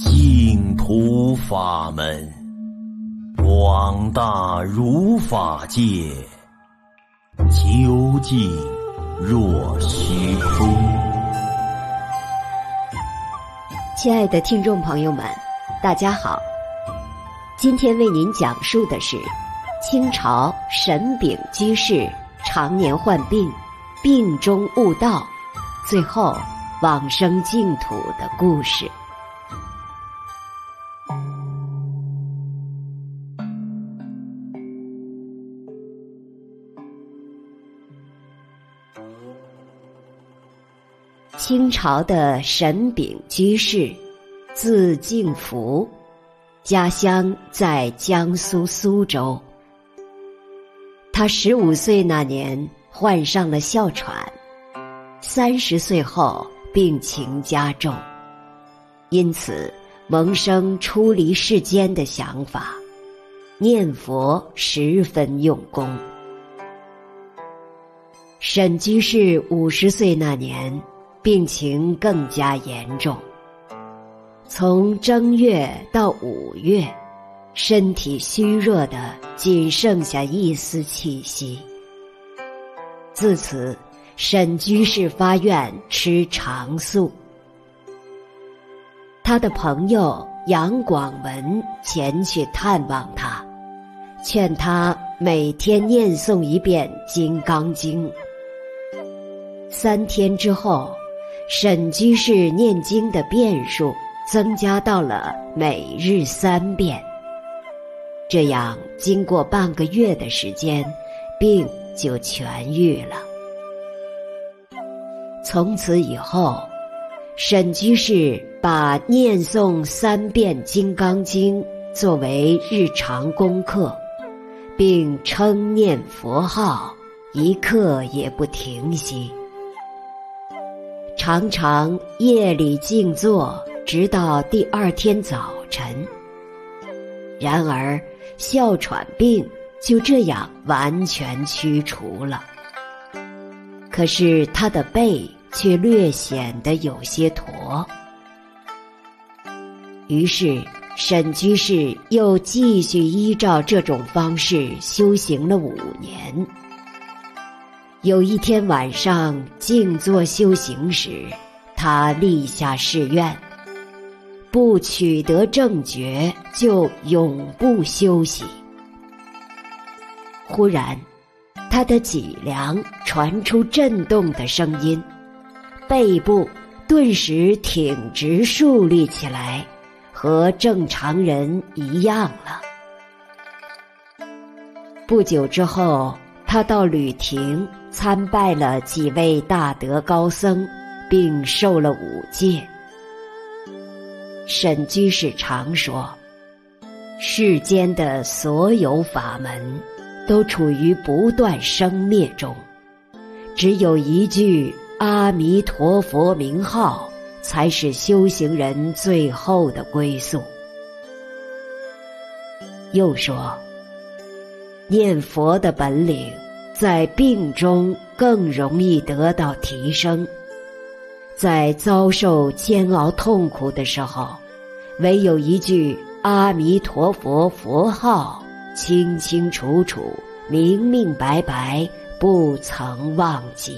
净土法门，广大如法界，究竟若虚空。亲爱的听众朋友们，大家好，今天为您讲述的是清朝沈秉居士常年患病，病中悟道，最后往生净土的故事。清朝的沈秉居士，字敬福，家乡在江苏苏州。他十五岁那年患上了哮喘，三十岁后病情加重，因此萌生出离世间的想法，念佛十分用功。沈居士五十岁那年，病情更加严重。从正月到五月，身体虚弱的仅剩下一丝气息。自此，沈居士发愿吃长素。他的朋友杨广文前去探望他，劝他每天念诵一遍《金刚经》。三天之后，沈居士念经的遍数增加到了每日三遍。这样，经过半个月的时间，病就痊愈了。从此以后，沈居士把念诵三遍《金刚经》作为日常功课，并称念佛号，一刻也不停息。常常夜里静坐，直到第二天早晨。然而，哮喘病就这样完全驱除了。可是他的背却略显得有些驼。于是，沈居士又继续依照这种方式修行了五年。有一天晚上静坐修行时，他立下誓愿：不取得正觉，就永不休息。忽然，他的脊梁传出震动的声音，背部顿时挺直竖立起来，和正常人一样了。不久之后，他到吕亭。参拜了几位大德高僧，并受了五戒。沈居士常说：“世间的所有法门，都处于不断生灭中，只有一句阿弥陀佛名号，才是修行人最后的归宿。”又说：“念佛的本领。”在病中更容易得到提升，在遭受煎熬痛苦的时候，唯有一句阿弥陀佛佛号，清清楚楚、明明白白，不曾忘记。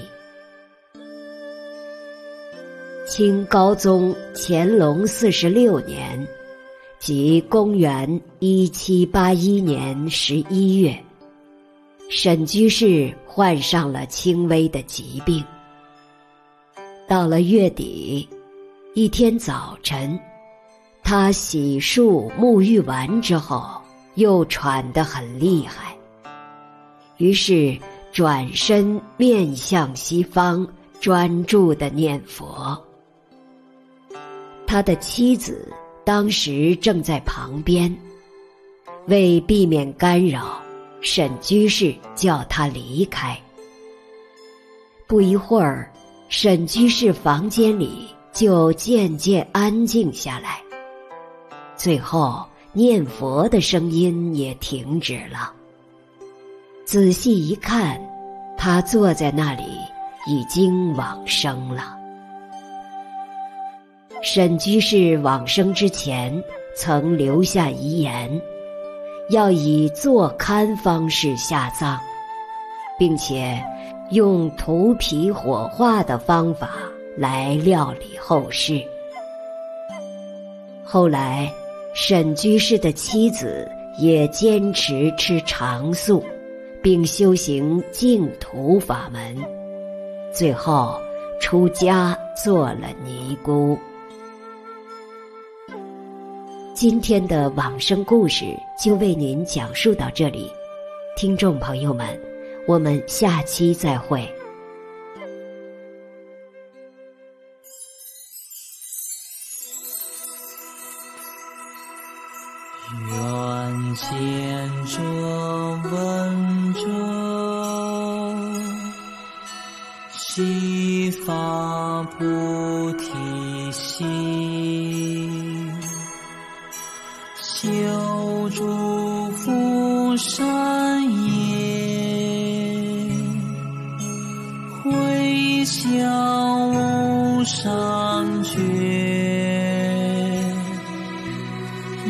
清高宗乾隆四十六年，即公元一七八一年十一月。沈居士患上了轻微的疾病。到了月底，一天早晨，他洗漱沐浴完之后，又喘得很厉害。于是转身面向西方，专注地念佛。他的妻子当时正在旁边，为避免干扰。沈居士叫他离开。不一会儿，沈居士房间里就渐渐安静下来，最后念佛的声音也停止了。仔细一看，他坐在那里已经往生了。沈居士往生之前，曾留下遗言，要以坐龛方式下葬，并且用涂皮火化的方法来料理后事。后来，沈居士的妻子也坚持吃长素，并修行净土法门，最后出家做了尼姑。今天的往生故事就为您讲述到这里，听众朋友们，我们下期再会。愿见者闻者，悉发菩提福善业，回向无上觉。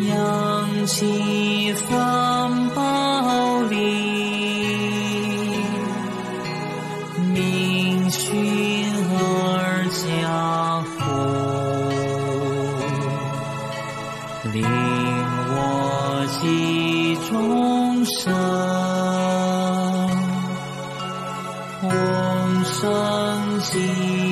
扬起三宝力，命熏而家福，令我济众上往上行